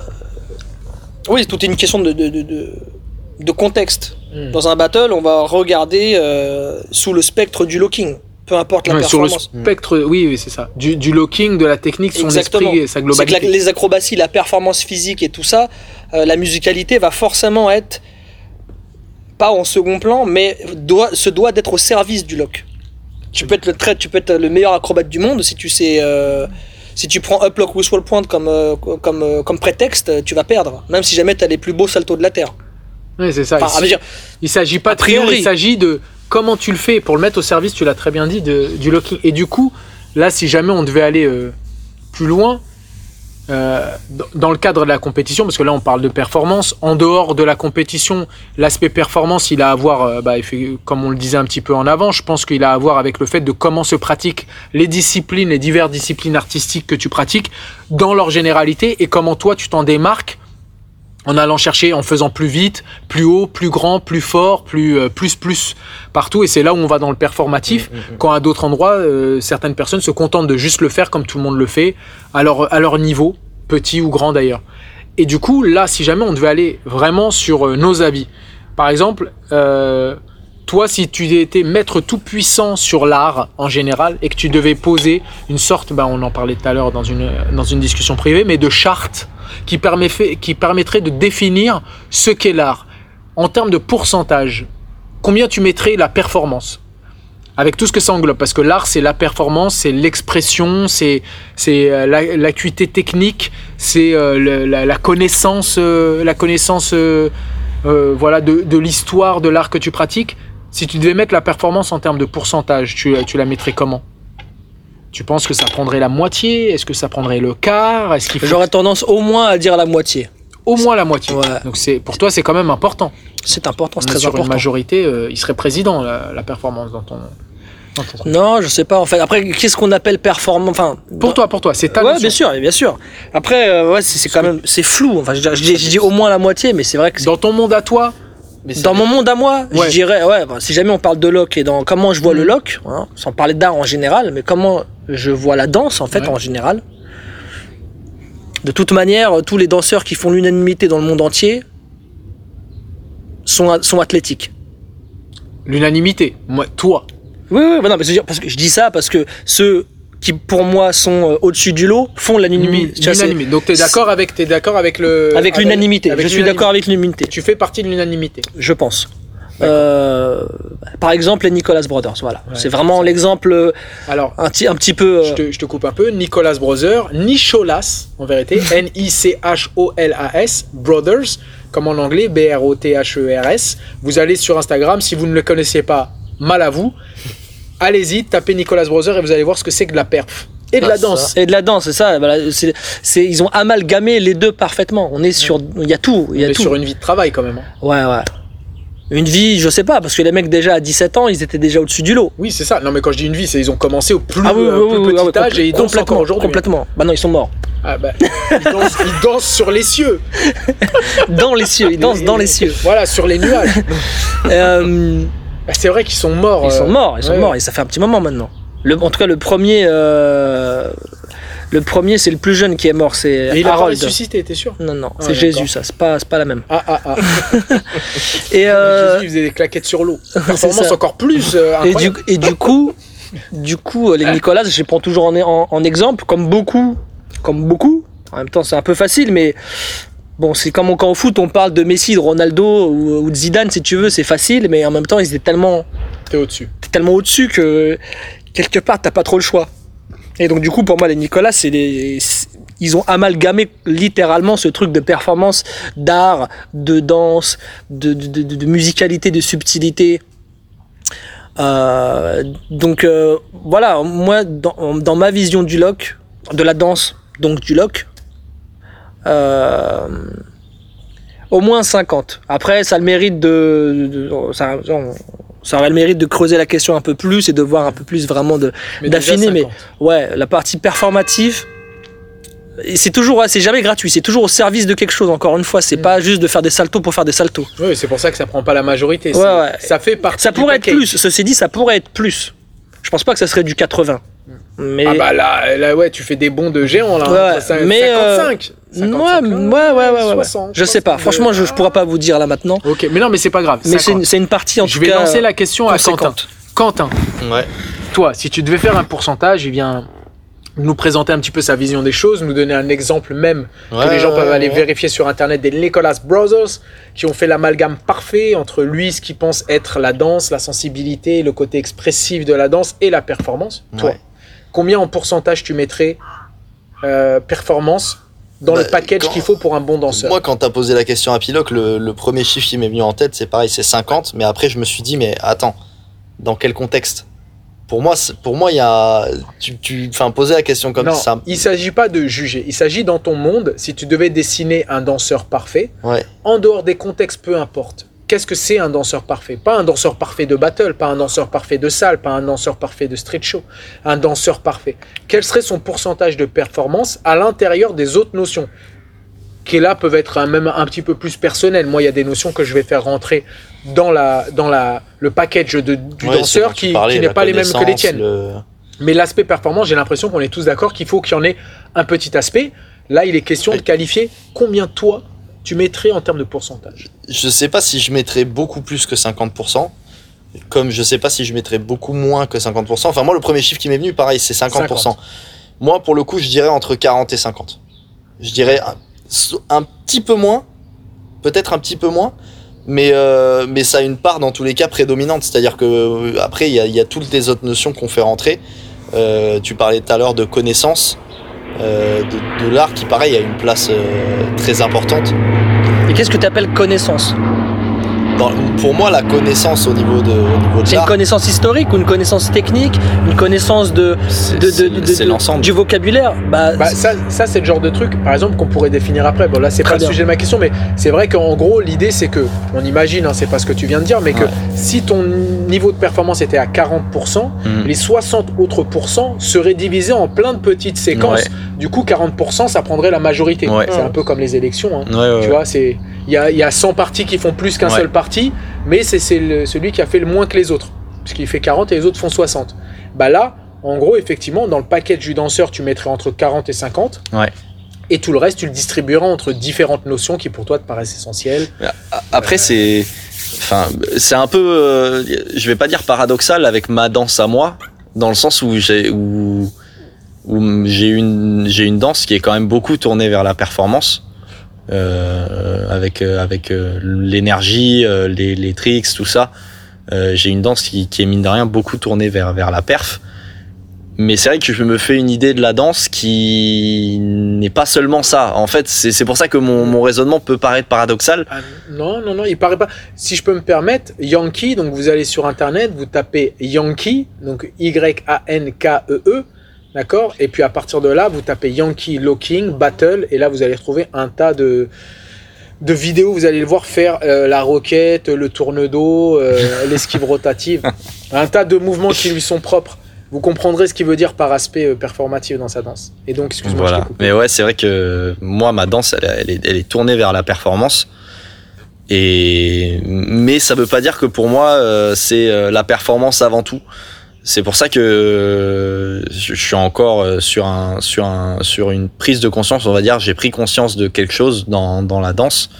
Oui, tout est une question de, de, de, contexte. Mm. Dans un battle, on va regarder euh, sous le spectre du locking, peu importe la Ouais, sur le performance. spectre, oui, oui, c'est ça. Du, du locking, de la technique, son Exactement. esprit et sa C'est que globalité. la- les acrobaties, la performance physique et tout ça, euh, la musicalité va forcément être pas en second plan, mais doit, se doit d'être au service du lock. Tu peux être le très, tu peux être le meilleur acrobate du monde si tu sais, euh, si tu prends up lock ou swirl point comme euh, comme euh, comme prétexte, tu vas perdre, même si jamais tu as les plus beaux saltos de la terre. Oui, c'est ça. Enfin, dire, Il s'agit pas de priori, priori. il s'agit de comment tu le fais pour le mettre au service, tu l'as très bien dit, de, du locking. Et du coup, là, si jamais on devait aller euh, plus loin, euh, dans- le cadre de la compétition, parce que là on parle de performance, en dehors de la compétition, l'aspect performance, il a à voir, euh, bah, comme on le disait un petit peu en avant, je pense qu'il a à voir avec le fait de comment se pratiquent les disciplines, les diverses disciplines artistiques que tu pratiques dans leur généralité et comment toi tu t'en démarques en allant chercher, en faisant plus vite, plus haut, plus grand, plus fort, plus euh, plus plus partout. Et c'est là où on va dans le performatif. Quand à d'autres endroits, euh, certaines personnes se contentent de juste le faire comme tout le monde le fait, à leur, à leur niveau, petit ou grand d'ailleurs. Et du coup, là, si jamais on devait aller vraiment sur euh, nos avis, par exemple, euh, toi, si tu étais maître tout puissant sur l'art en général et que tu devais poser une sorte, bah, on en parlait tout à l'heure dans une, dans une discussion privée, mais de charte qui, permet, qui permettrait de définir ce qu'est l'art en termes de pourcentage. Combien tu mettrais la performance? Avec tout ce que ça englobe, parce que l'art, c'est la performance, c'est l'expression, c'est euh, la- l'acuité technique, c'est euh, la, connaissance, euh, la connaissance, voilà, de, de l'histoire de l'art que tu pratiques. Si tu devais mettre la performance en termes de pourcentage, tu, tu la mettrais comment? Tu penses que ça prendrait la moitié? Est-ce que ça prendrait le quart? Est-ce qu'il faut J'aurais tendance au moins à dire la moitié. au moins la moitié Ouais. Donc c'est pour toi, c'est quand même important. C'est important, c'est est très sur une important. majorité, euh, il serait président la, la performance dans ton. dans ton. Non, je sais pas. En fait, après, qu'est-ce qu'on appelle performant? Enfin, Pour toi, pour toi, c'est ta Ouais, bien sûr, bien sûr. Après, euh, ouais, c'est quand même, c'est flou. Enfin, je, dis- je dis, je dis au moins la moitié, mais c'est vrai que Dans ton monde à toi, Mais dans mon monde à moi, Ouais. je dirais, ouais, bah, si jamais on parle de loc et dans comment je vois le loc, hein, sans parler d'art en général, mais comment je vois la danse en fait Ouais. en général. De toute manière, tous les danseurs qui font l'unanimité dans le monde entier sont, sont athlétiques. l'unanimité. Moi, toi. Oui, oui, bah non, mais parce que je dis ça parce que ceux qui pour moi sont euh, au-dessus du lot font l'unanimité. Tu c'est- L'unanimité. Donc t'es d'accord avec, t'es d'accord avec le. Avec l'unanimité. Je suis d'accord avec l'unanimité. Tu fais partie de l'unanimité. Je pense. Euh, par exemple, les Nicolas Brothers, voilà. Ouais, c'est vraiment l'exemple euh, Alors, un, petit- un petit peu. euh, je te, je te coupe un peu. Nicolas Brothers, Nicholas, en vérité, [LAUGHS] N-I-C-H-O-L-A-S, Brothers, comme en anglais, B-R-O-T-H-E-R-S. Vous allez sur Instagram, si vous ne le connaissez pas, mal à vous. Allez-y, tapez Nicolas Brothers et vous allez voir ce que c'est que de la perf. Et de la Ah, ça. danse. Et de la danse, c'est ça. voilà, c'est- ils ont amalgamé les deux parfaitement. On est sur, il y a tout, il y On a est tout. sur une vie de travail quand même. hein. Ouais, ouais. Une vie, je sais pas, parce que les mecs déjà à 17 ans, ils étaient déjà au-dessus du lot. Oui, c'est ça. Non, mais quand je dis une vie, c'est ils ont commencé au plus, ah oui, euh, oui, oui, plus oui, petit âge et ils dansent encore aujourd'hui. complètement. Bah non, ils sont morts. Ah bah, ils, dansent, ils dansent sur les cieux. [LAUGHS] Dans les cieux, ils dansent dans les cieux. Voilà, sur les nuages. Euh, Bah, c'est vrai qu'ils sont morts. Ils sont euh, morts, ils sont ouais. morts, et ça fait un petit moment maintenant. Le, en tout cas, le premier, euh, le premier, c'est le plus jeune qui est mort, c'est Mais il a ressuscité, t'es sûr? Non, non, Ah, c'est Jésus, ça, c'est pas, pas la même. Ah, ah, ah. [LAUGHS] Et, euh, Jésus, il faisait des claquettes sur l'eau. [LAUGHS] Performance encore plus euh, et, du, et du coup, du coup, les [LAUGHS] Nicolas, je les prends toujours en, en, en exemple, comme beaucoup, comme beaucoup. En même temps, c'est un peu facile, mais bon, c'est comme quand au foot, on parle de Messi, de Ronaldo ou, ou de Zidane, si tu veux, c'est facile, mais en même temps, ils étaient tellement T'es au-dessus. t'es tellement au-dessus que quelque part t'as pas trop le choix. Et donc du coup pour moi les Nicolas c'est des ils ont amalgamé littéralement ce truc de performance, d'art, de danse, de, de, de- de musicalité, de subtilité. Euh, donc euh, voilà, moi dans, dans ma vision du loc, de la danse, donc du loc, euh, au moins 50. Après, ça a le mérite de, de- de- ça, on- ça aurait le mérite de creuser la question un peu plus et de voir un peu plus vraiment de d'affiner. Mais 50. ouais, la partie performative, c'est toujours, c'est jamais gratuit. C'est toujours au service de quelque chose. Encore une fois, c'est Mm. pas juste de faire des saltos pour faire des saltos. Oui, c'est pour ça que ça prend pas la majorité. Ouais, C'est- ouais. Ça fait partie. Ça du pourrait être plus. Ceci dit, ça pourrait être plus. Je pense pas que ça serait du 80. Mais Ah bah là, là, ouais, tu fais des bonds de géant là. Ouais, mais, euh, 55. ouais, 55, ouais, ouais, ouais, ouais, ouais. 60, Je sais pas. 62. Franchement, je, je pourrais pas vous dire là maintenant. Ok, mais non, mais c'est pas grave. Mais c'est 50. une, c'est une partie en Je tout vais cas. lancer la question à Quentin. Quentin, Ouais. toi, si tu devais faire un pourcentage, il vient nous présenter un petit peu sa vision des choses, nous donner un exemple même que les gens peuvent ouais, aller ouais. vérifier sur internet des Nicholas Brothers qui ont fait l'amalgame parfait entre lui, ce qu'il pense être la danse, la sensibilité, le côté expressif de la danse et la performance. Toi, Ouais. Combien en pourcentage tu mettrais euh, performance dans Bah, le package quand- qu'il faut pour un bon danseur? Moi, quand t'as posé la question à Piloc, le, le premier chiffre qui m'est venu en tête, c'est pareil, c'est 50. Mais après, je me suis dit, mais attends, dans quel contexte? Pour moi, pour moi, il y a, tu, tu, enfin, poser la question comme non, ça. il s'agit pas de juger. Il s'agit dans ton monde, si tu devais dessiner un danseur parfait, Ouais. en dehors des contextes, peu importe. Qu'est-ce que c'est un danseur parfait? Pas un danseur parfait de battle, pas un danseur parfait de salle, pas un danseur parfait de street show. Un danseur parfait. Quel serait son pourcentage de performance à l'intérieur des autres notions? Qui là peuvent être même un petit peu plus personnelles. Moi, il y a des notions que je vais faire rentrer dans, la, dans la, le package de, du Ouais, danseur qui, n'est pas les mêmes que les tiennes. le- Mais l'aspect performance, j'ai l'impression qu'on est tous d'accord qu'il faut qu'il y en ait un petit aspect. Là, il est question de qualifier combien toi tu mettrais en termes de pourcentage. Je sais pas si je mettrais beaucoup plus que 50%. Comme je sais pas si je mettrais beaucoup moins que 50%. Enfin, moi, le premier chiffre qui m'est venu, pareil, c'est 50%. 50. Moi, pour le coup, je dirais entre 40 et 50. Je dirais un, un petit peu moins, peut-être un petit peu moins, mais, euh, mais ça a une part dans tous les cas prédominante. C'est-à-dire que euh, après, il y a, il y a toutes les autres notions qu'on fait rentrer. Euh, tu parlais tout à l'heure de connaissance, euh, de, l'art qui, pareil, a une place euh, très importante. Et qu'est-ce que tu appelles connaissance? Dans- pour moi, la connaissance au niveau de, au niveau de C'est une connaissance historique ou une connaissance technique, une connaissance de, c'est de, de- c'est- de- c'est de- l'ensemble. du vocabulaire. Bah, Bah, ça, ça c'est le genre de truc, par exemple, qu'on pourrait définir après. Bon, là, c'est pas le sujet de ma question, mais c'est vrai qu'en gros, l'idée, c'est que, on imagine, hein, c'est pas ce que tu viens de dire, mais que Ouais. si ton niveau de performance était à 40%, Mhm. les 60 autres pourcents seraient divisés en plein de petites séquences. Ouais. Du coup, 40%, ça prendrait la majorité. Ouais. C'est un peu comme les élections. hein. Ouais, ouais, Tu ouais. vois, c'est il y a, il y a 100 partis qui font plus qu'un Ouais. seul parti, mais c'est celui qui a fait le moins que les autres, puisqu'il fait 40 et les autres font 60. Bah là, en gros, effectivement, dans le package du danseur, tu mettrais entre 40 et 50. Ouais. Et tout le reste, tu le distribueras entre différentes notions qui pour toi te paraissent essentielles. Après, c'est. Enfin, c'est un peu. euh, je vais pas dire paradoxal avec ma danse à moi, dans le sens où j'ai. Où, où j'ai une, j'ai une danse qui est quand même beaucoup tournée vers la performance. euh, avec euh, avec euh, l'énergie, les, tricks, tout ça. J'ai une danse qui, qui est mine de rien beaucoup tournée vers, vers la perf. Mais c'est vrai que je me fais une idée de la danse qui n'est pas seulement ça. En fait, c'est pour ça que mon, mon raisonnement peut paraître paradoxal. Ah, non, non, non, il paraît pas. Si je peux me permettre, Yankee, donc vous allez sur internet, vous tapez Yankee, donc Y-A-N-K-E-E, E, d'accord? Et puis à partir de là, vous tapez Yankee Locking Battle, et là vous allez retrouver un tas de de vidéos, vous allez le voir faire euh, la roquette, le tourne-dos, euh, [LAUGHS] l'esquive rotative, un tas de mouvements qui lui sont propres. Vous comprendrez ce qu'il veut dire par aspect euh, performatif dans sa danse. Et donc, excuse-moi, Voilà. Mais ouais, c'est vrai que moi, ma danse, elle, elle est, elle est tournée vers la performance. Et mais ça veut pas dire que pour moi, euh, c'est la performance avant tout. C'est pour ça que euh, je suis encore euh, sur un sur un sur une prise de conscience, on va dire. J'ai pris conscience de quelque chose dans dans la danse,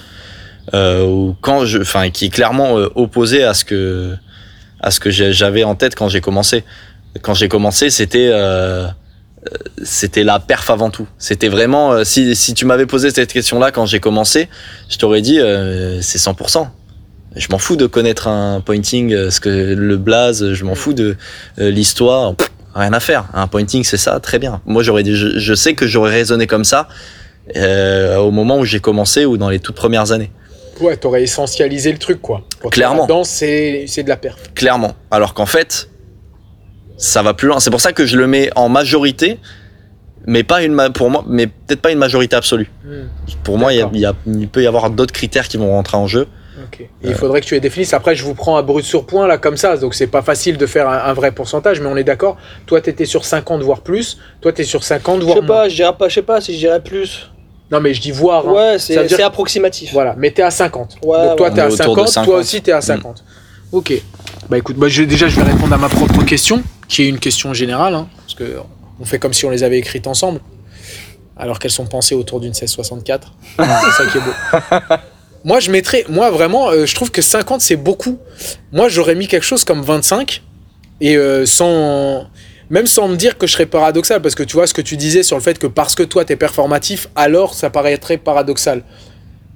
euh, où quand je, enfin, qui est clairement euh, opposé à ce que à ce que j'avais en tête quand j'ai commencé. Quand j'ai commencé, c'était euh, c'était la perf avant tout. C'était vraiment, euh, si, si tu m'avais posé cette question-là quand j'ai commencé, je t'aurais dit, euh, c'est 100%. Je m'en fous de connaître un pointing, euh, ce que le blaze, je m'en fous de euh, l'histoire, rien à faire. Un pointing, c'est ça, très bien. Moi, j'aurais, je, je sais que j'aurais raisonné comme ça euh, au moment où j'ai commencé ou dans les toutes premières années, Ouais, t'aurais essentialisé le truc, quoi. Toi, Clairement. C'est c'est de la perf. clairement. Alors qu'en fait, ça va plus loin. C'est pour ça que je le mets en majorité, mais pas une, pour moi, mais peut-être pas une majorité absolue. Hmm. Pour moi, il, y a- D'accord. il y a- il peut y avoir d'autres critères qui vont rentrer en jeu. Il faudrait que tu les définisses. Après, je vous prends à brut sur point, là, comme ça. Donc, c'est pas facile de faire un, un vrai pourcentage, mais on est d'accord. Toi, t'étais sur 50, voire plus. Toi, t'es sur 50, je voire sais moins. pas, je dirais pas, je sais pas si je dirais plus. Non, mais je dis voir. hein. Ouais, c'est dire- approximatif. Voilà, mais t'es à 50. Ouais, Donc, toi, ouais. t'es à est autour de 50, 50. toi aussi, t'es à 50. Ok. Bah, écoute, bah, je- déjà, je vais répondre à ma propre question, qui est une question générale, hein, parce que on fait comme si on les avait écrites ensemble, alors qu'elles sont pensées autour d'une 1664. [LAUGHS] c'est ça qui est beau. Moi, je mettrais, moi vraiment, euh, je trouve que 50 c'est beaucoup. Moi, j'aurais mis quelque chose comme 25 et euh, sans, même sans me dire que je serais paradoxal, parce que tu vois ce que tu disais sur le fait que parce que toi t'es performatif, alors ça paraîtrait paradoxal.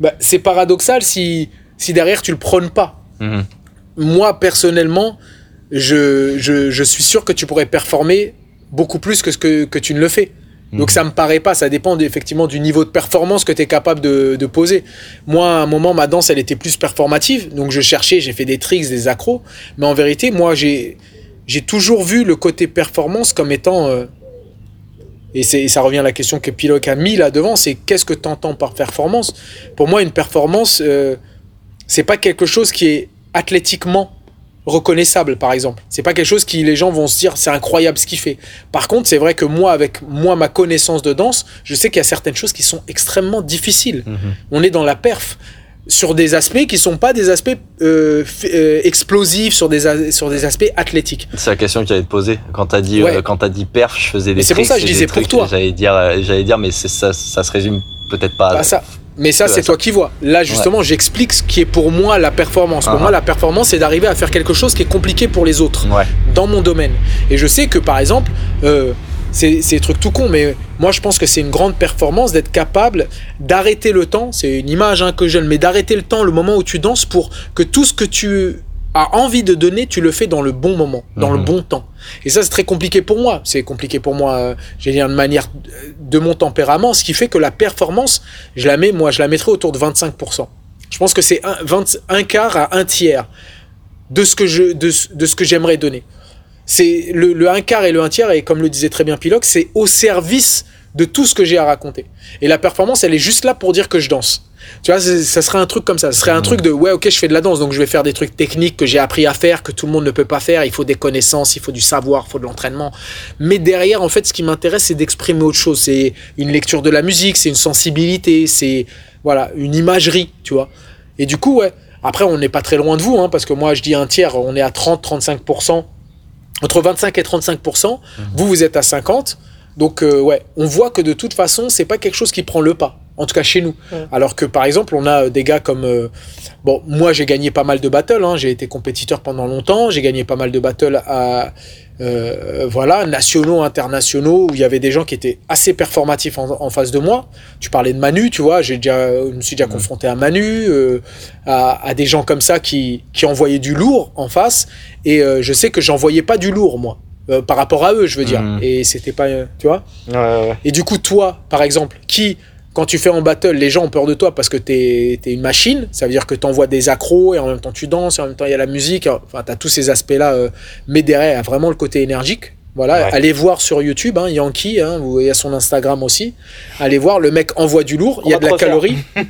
Bah, c'est paradoxal si, si derrière tu le prônes pas. Moi personnellement, je, je, je suis sûr que tu pourrais performer beaucoup plus que ce que, que tu ne le fais. Donc ça me paraît pas, ça dépend effectivement du niveau de performance que tu es capable de, de poser. Moi, à un moment, ma danse, elle était plus performative, donc je cherchais, j'ai fait des tricks, des accros, mais en vérité, moi, j'ai j'ai toujours vu le côté performance comme étant... euh, et, et ça revient à la question que Piloc a mis là devant, c'est qu'est-ce que tu entends par performance? Pour moi, une performance, euh, c'est pas quelque chose qui est athlétiquement reconnaissable, par exemple. C'est pas quelque chose qui les gens vont se dire c'est incroyable ce qu'il fait. Par contre, c'est vrai que moi, avec moi ma connaissance de danse, je sais qu'il y a certaines choses qui sont extrêmement difficiles. On est dans la perf sur des aspects qui sont pas des aspects euh, euh, explosifs, sur des sur des aspects athlétiques. C'est la question que j'allais te poser. Quand t'as dit, Ouais. euh, quand dit perf, je faisais des c'est pour ça que je disais pour toi. J'allais dire, j'allais dire, mais ça, ça se résume peut-être pas. Bah, ça. Mais ça, c'est toi qui vois. Là, justement, j'explique ce qui est pour moi la performance. Pour Ah. moi, la performance, c'est d'arriver à faire quelque chose qui est compliqué pour les autres. Ouais. dans mon domaine. Et je sais que par exemple, euh, c'est des trucs tout con, mais moi je pense que c'est une grande performance d'être capable d'arrêter le temps. C'est une image hein, que je donne, mais d'arrêter le temps, le moment où tu danses, pour que tout ce que tu as envie de donner, tu le fais dans le bon moment, dans le Mhm. bon temps. Et ça, c'est très compliqué pour moi. C'est compliqué pour moi, euh, j'ai dire de manière de mon tempérament, ce qui fait que la performance, je la mets, moi, je la mettrais autour de 25%. Je pense que c'est un, 20 un quart à un tiers de ce que je de ce que j'aimerais donner. C'est le, le un quart et le un tiers, et comme le disait très bien Piloc, c'est au service de tout ce que j'ai à raconter. Et la performance, elle est juste là pour dire que je danse. Tu vois, ça serait un truc comme ça. Ce serait un truc de ouais, ok, je fais de la danse, donc je vais faire des trucs techniques que j'ai appris à faire, que tout le monde ne peut pas faire. Il faut des connaissances, il faut du savoir, il faut de l'entraînement. Mais derrière, en fait, ce qui m'intéresse, c'est d'exprimer autre chose. C'est une lecture de la musique, c'est une sensibilité, c'est voilà, une imagerie, tu vois. Et du coup, ouais. Après, on n'est pas très loin de vous, hein, parce que moi, je dis un tiers, on est à 30-35%, entre 25 et 35%. Vous, vous êtes à 50. Donc, euh, ouais, on voit que de toute façon, c'est pas quelque chose qui prend le pas. En tout cas, chez nous. Ouais. Alors que, par exemple, on a euh, des gars comme. euh, bon, moi, j'ai gagné pas mal de battles. hein, j'ai été compétiteur pendant longtemps. J'ai gagné pas mal de battles à. euh, voilà, nationaux, internationaux, où il y avait des gens qui étaient assez performatifs en, en face de moi. Tu parlais de Manu, tu vois, j'ai déjà, je me suis déjà confronté à Manu, euh, à, à des gens comme ça qui, qui envoyaient du lourd en face, et euh, je sais que j'envoyais pas du lourd, moi, euh, par rapport à eux, je veux dire, Mhm. et c'était pas, euh, tu vois. Ouais, ouais. Et du coup, toi, par exemple, qui, quand tu fais en battle, les gens ont peur de toi parce que t'es es une machine, ça veut dire que t'envoies des accros et en même temps tu danses, et en même temps il y a la musique, enfin t'as tous ces aspects-là, euh, mais derrière, il y a vraiment le côté énergique. Voilà, Ouais. allez voir sur YouTube, hein, Yankee, hein, vous voyez son Instagram aussi. Allez voir, le mec envoie du lourd, il y a de la calorie. [LAUGHS]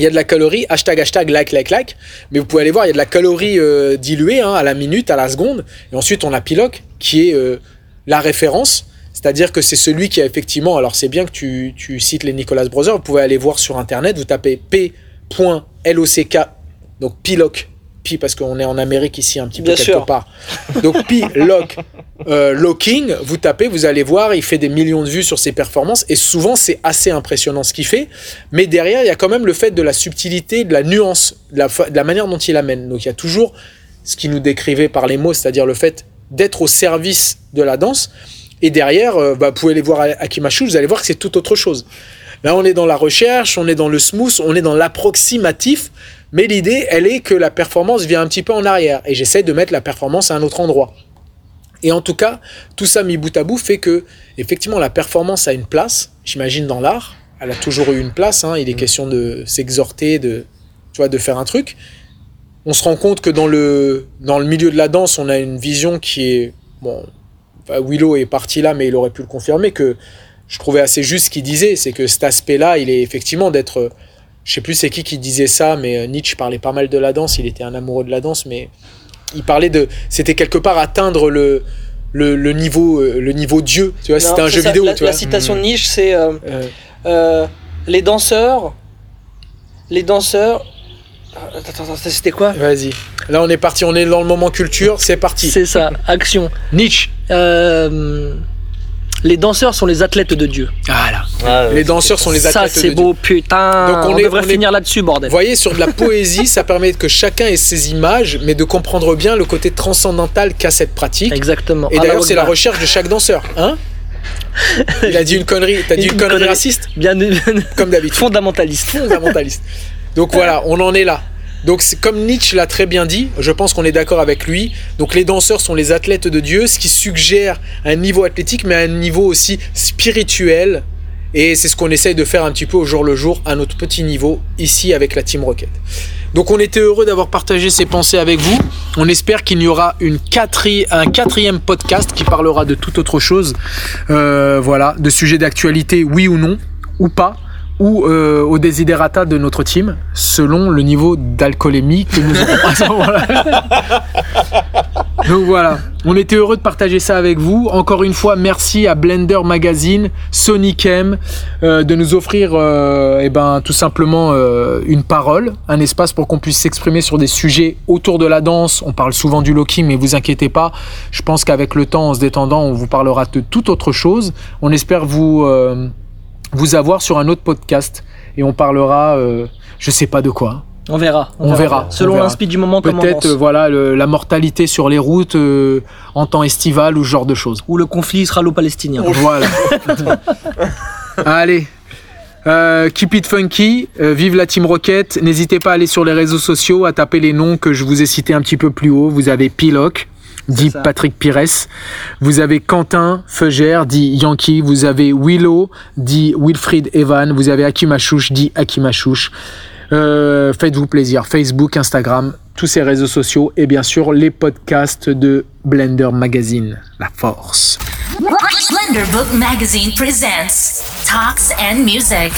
Il y a de la calorie, hashtag, hashtag, like, like, like. Mais vous pouvez aller voir, il y a de la calorie euh, diluée hein, à la minute, à la seconde. Et ensuite, on a Piloc, qui est euh, la référence. C'est-à-dire que c'est celui qui a effectivement. Alors, c'est bien que tu, tu cites les Nicolas Brothers. Vous pouvez aller voir sur Internet. Vous tapez P.LOCK. Donc, Piloc. Pi, parce qu'on est en Amérique ici, un petit peu Bien quelque sûr. part. Donc, Piloc. Euh, Locking, vous tapez, vous allez voir, il fait des millions de vues sur ses performances et souvent c'est assez impressionnant ce qu'il fait. Mais derrière, il y a quand même le fait de la subtilité, de la nuance, de la, fa- de la manière dont il amène. Donc il y a toujours ce qui nous décrivait par les mots, c'est-à-dire le fait d'être au service de la danse. Et derrière, euh, bah, vous pouvez aller voir Akimashu, vous allez voir que c'est tout autre chose. Là, on est dans la recherche, on est dans le smooth, on est dans l'approximatif. Mais l'idée, elle est que la performance vient un petit peu en arrière. Et j'essaie de mettre la performance à un autre endroit. Et en tout cas, tout ça mis bout à bout fait que, effectivement, la performance a une place, j'imagine, dans l'art. Elle a toujours eu une place. hein. Il est question de s'exhorter, de, tu vois, de faire un truc. On se rend compte que dans le, dans le milieu de la danse, on a une vision qui est. Bon, Willow est parti là, mais il aurait pu le confirmer, que je trouvais assez juste ce qu'il disait. C'est que cet aspect-là, il est effectivement d'être. Je sais plus c'est qui qui disait ça, mais euh, Nietzsche parlait pas mal de la danse. Il était un amoureux de la danse, mais il parlait de. C'était quelque part atteindre le, le, le niveau, euh, le niveau Dieu. Tu vois, c'était un jeu ça, vidéo. La, tu vois. la citation de Nietzsche, c'est euh, Euh, euh, les danseurs. Les danseurs. Attends, attends, c'était quoi? Vas-y. Là, on est parti. On est dans le moment culture. C'est parti. C'est ça, action. Nietzsche. Euh, les danseurs sont les athlètes de Dieu. Voilà. Ouais, Les danseurs sont les Ça, athlètes c'est de beau, putain. Donc, on on, est- devrait on est- finir là-dessus, Vous bordel. voyez, sur de la poésie, ça permet que chacun ait ses images, mais de comprendre bien le côté transcendantal qu'a cette pratique. Exactement. Et Ah, d'ailleurs, bah, c'est la recherche de chaque danseur. Hein? Il a dit une connerie. T'as dit [LAUGHS] une, Une connerie connerie. raciste? Bien [LAUGHS] Comme d'habitude. fondamentaliste. fondamentaliste. Donc voilà, on en est là. Donc comme Nietzsche l'a très bien dit, je pense qu'on est d'accord avec lui. Donc les danseurs sont les athlètes de Dieu, ce qui suggère un niveau athlétique, mais un niveau aussi spirituel. Et c'est ce qu'on essaye de faire un petit peu au jour le jour à notre petit niveau ici avec la Team Rocket. Donc on était heureux d'avoir partagé ces pensées avec vous. On espère qu'il y aura un quatrième podcast qui parlera de toute autre chose. Euh, voilà, de sujets d'actualité, oui ou non, ou pas, ou euh, au desiderata de notre team, selon le niveau d'alcoolémie que nous aurons à ce moment-là. Donc voilà, on était heureux de partager ça avec vous. Encore une fois, merci à Blender Magazine, Sonic M, euh, de nous offrir euh, eh ben, tout simplement euh, une parole, un espace pour qu'on puisse s'exprimer sur des sujets autour de la danse. On parle souvent du locking, mais vous inquiétez pas, je pense qu'avec le temps, en se détendant, on vous parlera de toute autre chose. On espère vous, euh, vous avoir sur un autre podcast et on parlera, euh, je sais pas de quoi. On verra. On verra, Selon on verra. l'inspi du moment, Peut-être euh, voilà le- la mortalité sur les routes euh, en temps estival ou ce genre de choses. Ou le conflit israélo-palestinien. [LAUGHS] Voilà. Allez. Euh, keep it funky, vive la Team Rocket. N'hésitez pas à aller sur les réseaux sociaux, à taper les noms que je vous ai cités un petit peu plus haut. Vous avez Piloc, dit ça. Patrick Pires. Vous avez Quentin Feugère, dit Yankee. Vous avez Willow, dit Wilfried Evan. Vous avez Akimachouche, dit Akimachouche. Euh, Faites-vous plaisir. Facebook, Instagram, tous ces réseaux sociaux et bien sûr les podcasts de Blender Magazine. La force. Blender Book Magazine presents Talks and Music.